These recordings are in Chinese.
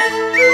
Música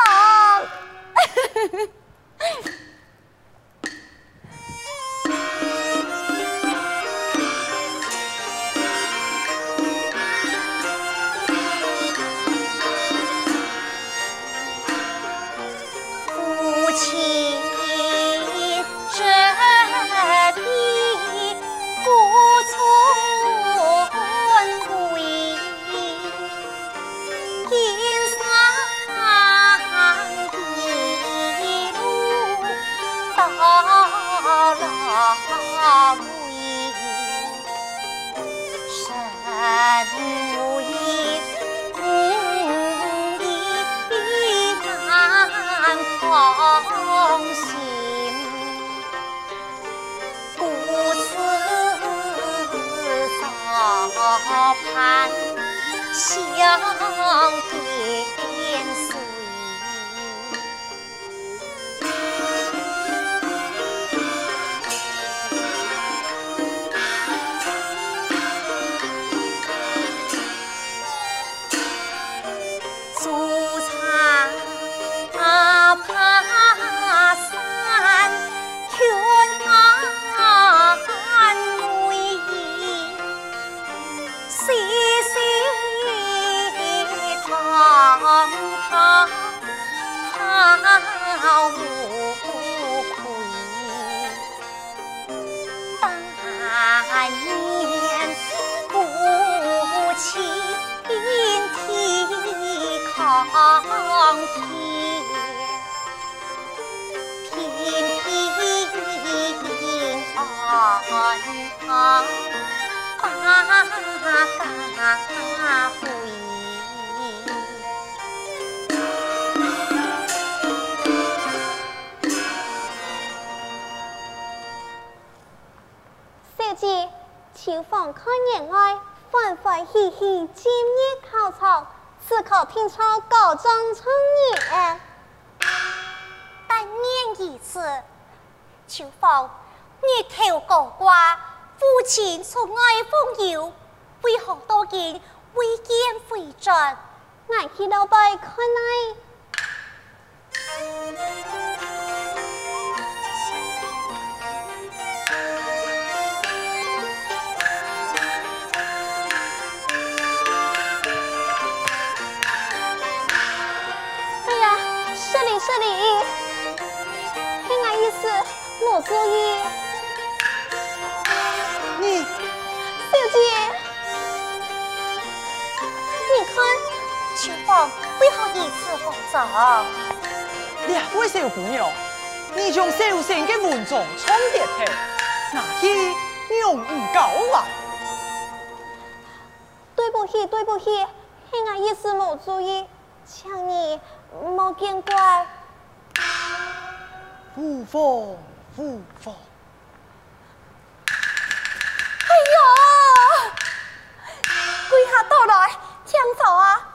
姐，秋风看人爱，欢欢喜喜今日考场，此刻听从高张唱念。但念一次，秋风，日头高挂，父亲从外风游，为何多见未见回转？俺去老伯看来。莫注意。你，小姐，你看，秋风为何如此慌张？两位小姑娘，你将小生的文章冲点去，那去用唔够啊？对不起，对不起，听我一时没注意，请你莫见怪。无妨，无妨。哎呦，跪下倒来，请坐啊！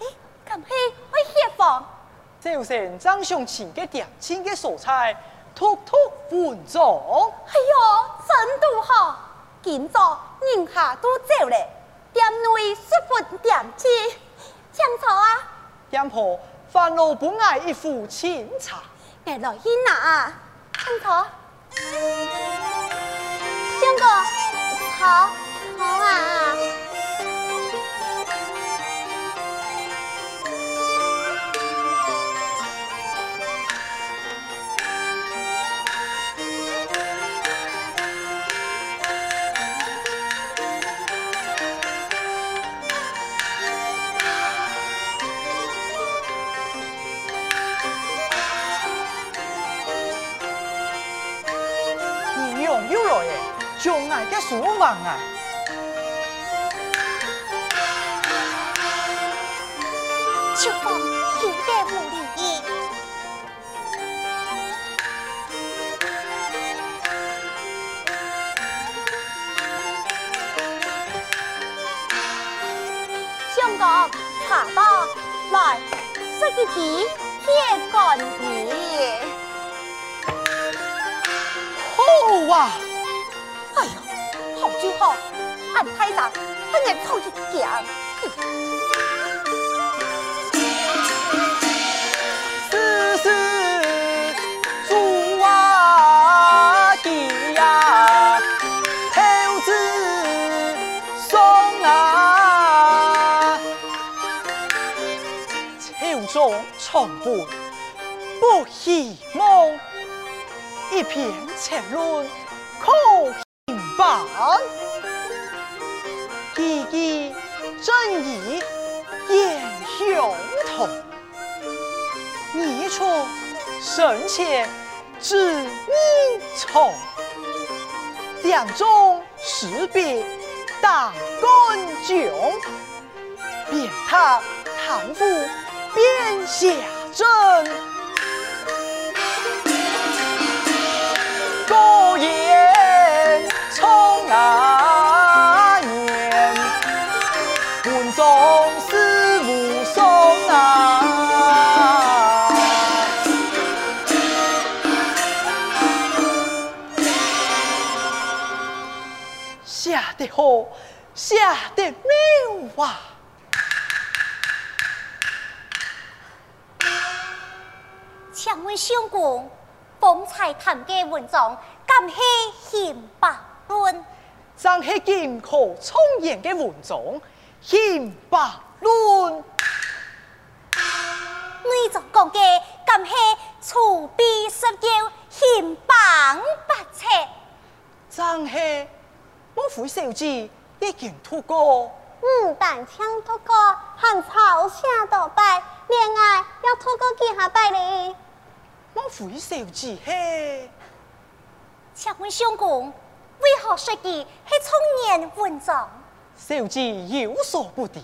哎，咁系我协房。小生张上前嘅点心嘅蔬菜，突突换装。哎呦，真都好，今早人下都走了，店内十分点啊！店铺。烦恼不爱一壶清茶。来来去拿，清茶。相公，好，好啊。将来嘅书房啊，秋风有点无理。相公，茶到，来，这个笔贴干你。好啊！就好，按太上，不能臭一点。丝丝竹啊，地呀，桃子松啊，秋中重播，不希望一片沉沦空。榜，弟弟正义演雄同，你出神前知你从，两中识别大干将，鞭挞贪腐变下阵。请问相公，方才谈嘅文章，敢系刑白论？真系剑可冲言嘅文章，刑白论。你就讲嘅，敢系锄笔十九，刑法八尺？真系。莫非小子已经读过？唔但听读过，还抄写到白，恋爱要读过几下拜哩？莫非小子嘿？请问相公，为何说佢系聪言文章？小子有所不知，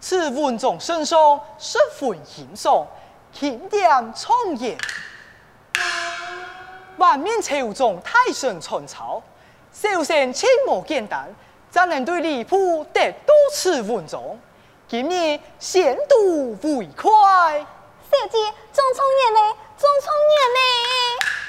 此文章身上十分轻松，轻点聪言，万面朝中，泰山春草。小生切莫简单，怎能对李铺得多次文章？今日先睹为快。小姐，中聪言嘞，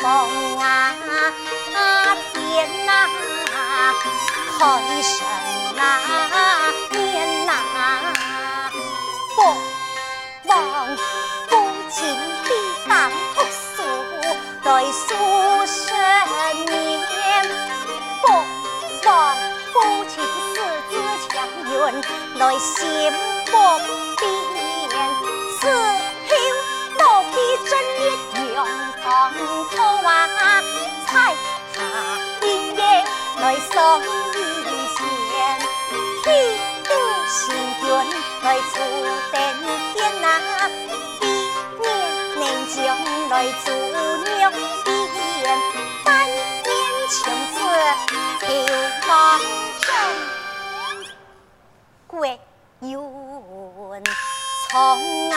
中聪言嘞。开神啊，年啊，父王父亲必当读书。来数十年，不枉夫妻四子强运来心不变，阳光透啊，彩霞映夜来送一钱，天地星君来出登天啊。将来做娘变，百年情字条望真，归云从啊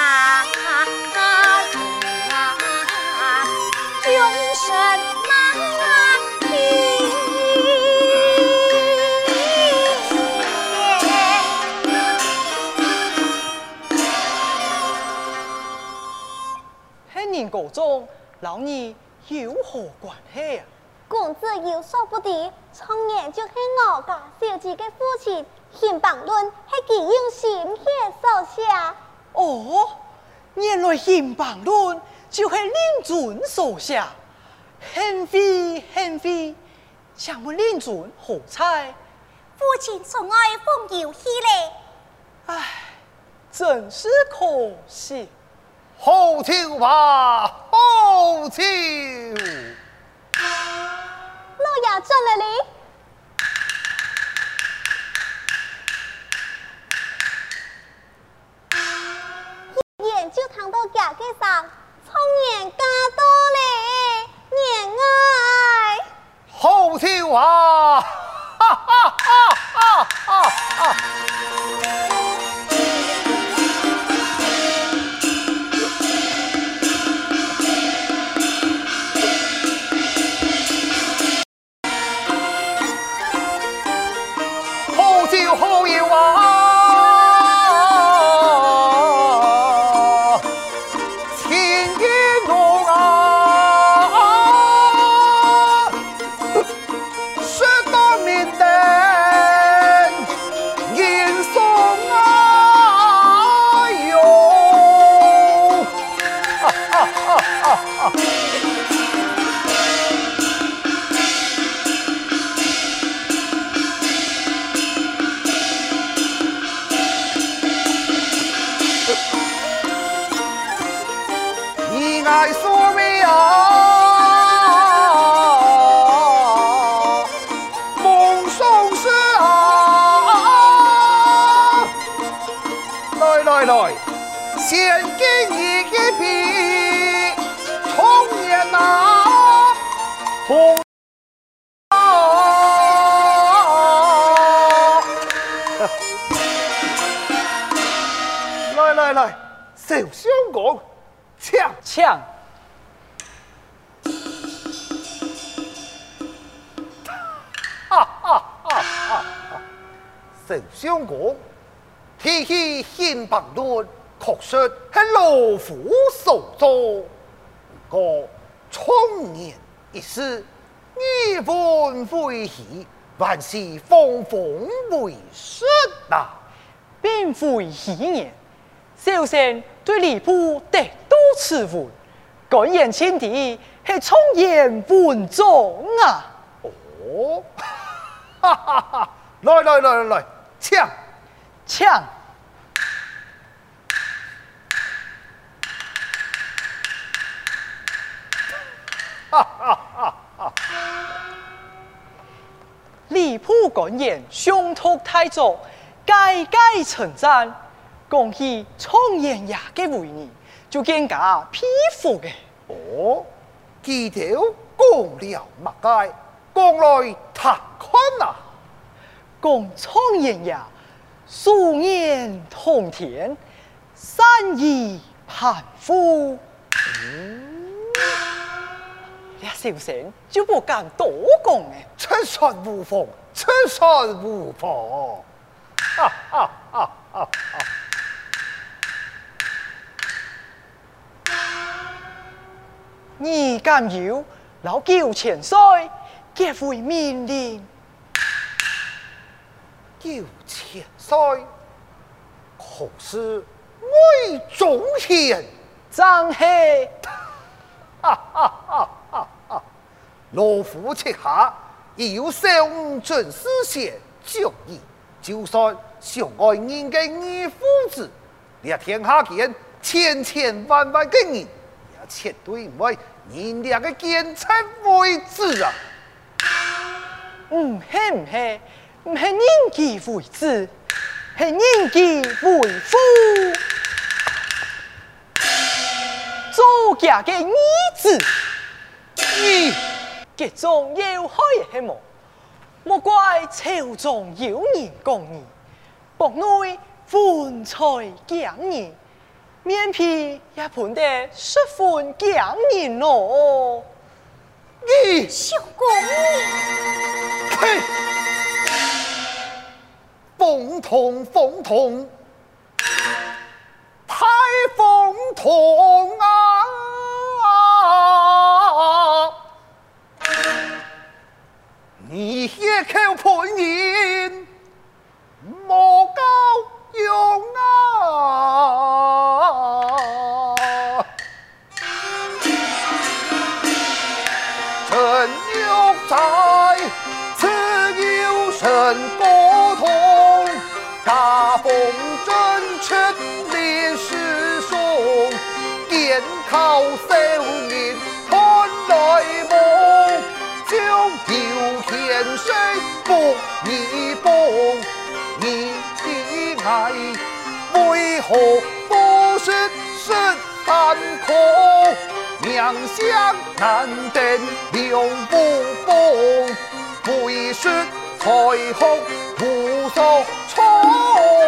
中老二有何关系啊？公子有所不知，从年就是我家小姐的父亲，献榜论系其用心血所写。哦，原来献榜论就是令尊所写，很非很非，请问令尊何在？父亲从爱风游去了。唉，真是可惜。好酒吧，好酒。老爷转来哩，眼就躺到脚个上，从年加多嘞，年爱。好酒啊，I saw me. 相公，提起献榜论，确实系老夫所作。不过从年一事，议论会议，还是风风为实呐，并非戏言。小生对礼部得多此闻，敢言青敌系充言本宗啊！哦，哈哈哈！来来来来来。抢抢！哈哈哈！哈！礼部官员胸托太重，改改称赞，恭喜创业呀嘅为你，就更加佩服嘅。哦，记条讲了物解？讲来谈看啊！共创炎呀，数年同田，三义攀附。你小生就不敢多讲诶，此算无妨，此算无妨。哈哈哈！哈！你敢有老九千岁，结为命令？九千岁，可是魏忠贤，张黑，哈哈哈哈！罗浮七下，有少五尊师贤仗义，就算上爱人嘅二夫子，你天下间千千万万嘅人，也绝对唔会你两个见财为子啊！唔系唔系，唔系人机为子，系人机为夫。做家嘅儿子，你结中要开系么？莫怪朝中有人讲你，国内欢财惊人，面皮也盘得十分僵硬哦。你小公，嘿，风痛风痛，太风痛啊！你一口喷你。好少年贪来梦，将条天水不义报，你的爱为何不说说坎坷？娘相难定两不公，为说才学无所从。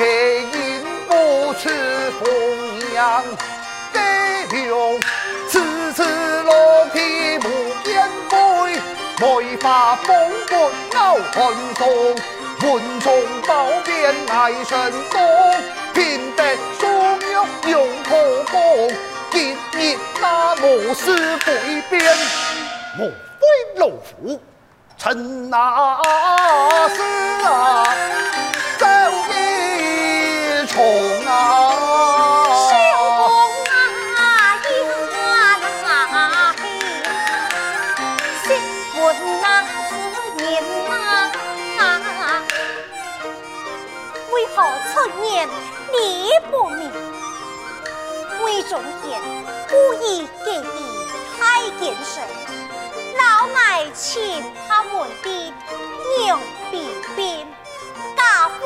太阴不吃红娘，该用此次落地无边飞，没法风波闹寒风，文中宝贬乃神功，偏得疏玉用破功，今日那无私鬼变，莫非老夫陈那是啊？恨念你不明，魏忠贤故意给你太谨慎，老爱请他问的娘比兵，家父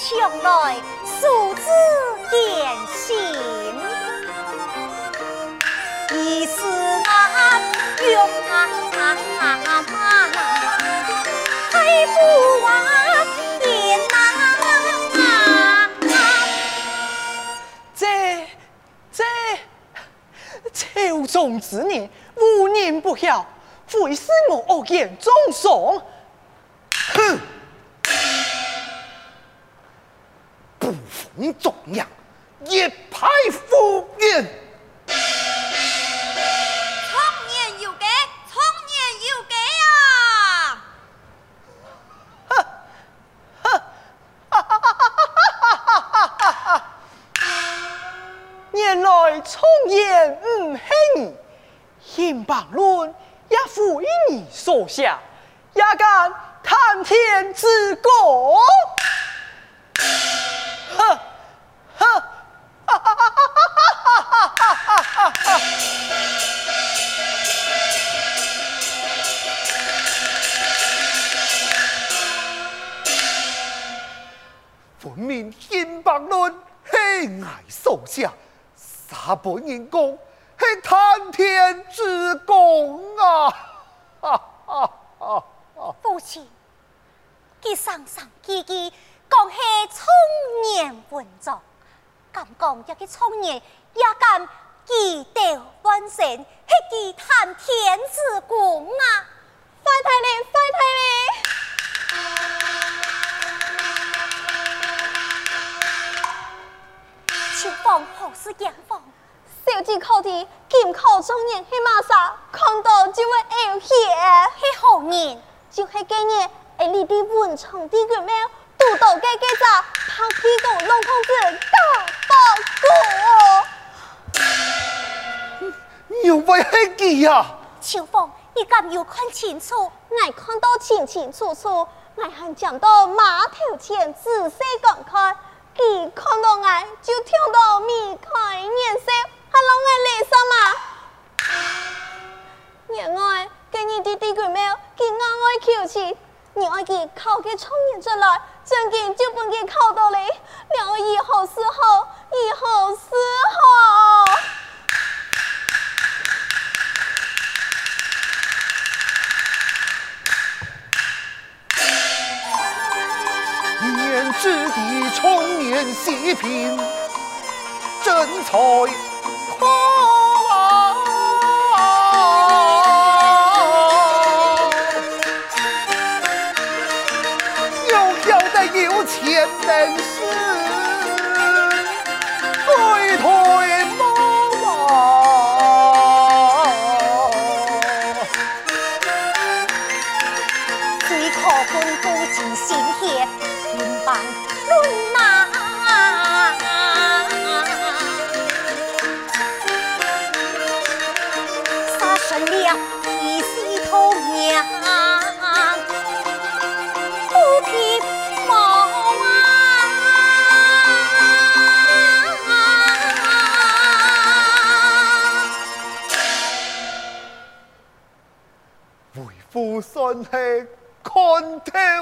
强来素质典型，一时难用啊，还不完。朝中之年，无人不晓，为什么恶言中伤？哼！不奉中央，一派胡言。重言唔轻，天白论也非你所想，也敢谈天之功？呵呵，哈哈哈哈哈哈哈哈哈！分明献白论，黑矮手下。他本人讲系谈天之功啊！啊啊啊啊！父亲，佢上上记记讲系聪言文章，敢讲一个聪言也敢记得万神，系佢谈天之功啊！快太令，快太令！秋风何时阳风？小姐考题，检考状元系马啥？看到就会呕血。系何人？就系今日，哎，你的文昌帝君庙，都到嘅嘅咋？抛屁股，龙公子大报国。又为何记呀？秋风，你敢有看清楚？我看到清清楚楚，我还讲到马头前仔细观看，佢看到我就跳到眉开眼色，阿龙爱累死嘛！娘爱，今日弟弟鬼喵，今我爱求去，你爱给靠给冲人出来，真给就不给靠到嘞，娘位以后是好，以后是好。年至的冲年喜品，真才。有钱能使，对退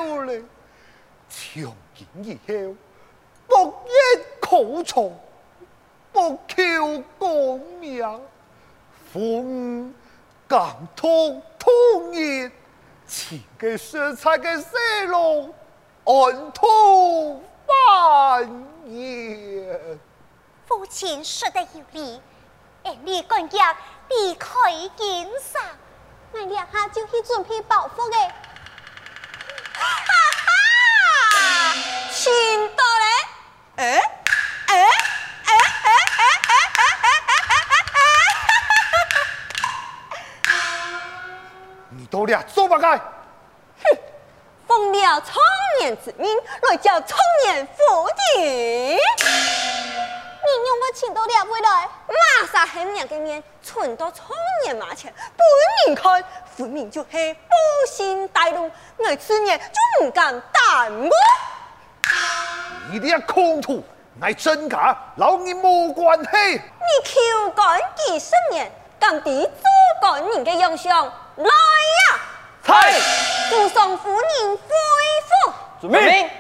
后呢，以后，莫一苦愁，莫求功名，风感痛痛热，前个色彩的色路，暗土翻云。父亲说的有理，俺李干爷离开金上，俺两下就去准备报复的。听到嘞？哎哎哎哎哎哎哎哎哎哎！你都俩做乜该？哼！奉了苍年之命来叫苍年府邸，你有没有请到俩回来？马上喊两个面存到苍年马前，本人看，分明就系不幸大怒，我此年就唔敢耽误。你的空土乃真假，老你冇关系。你求干几十年，敢抵做干人的英雄，来呀！嗨，扶上夫人恢复。准备。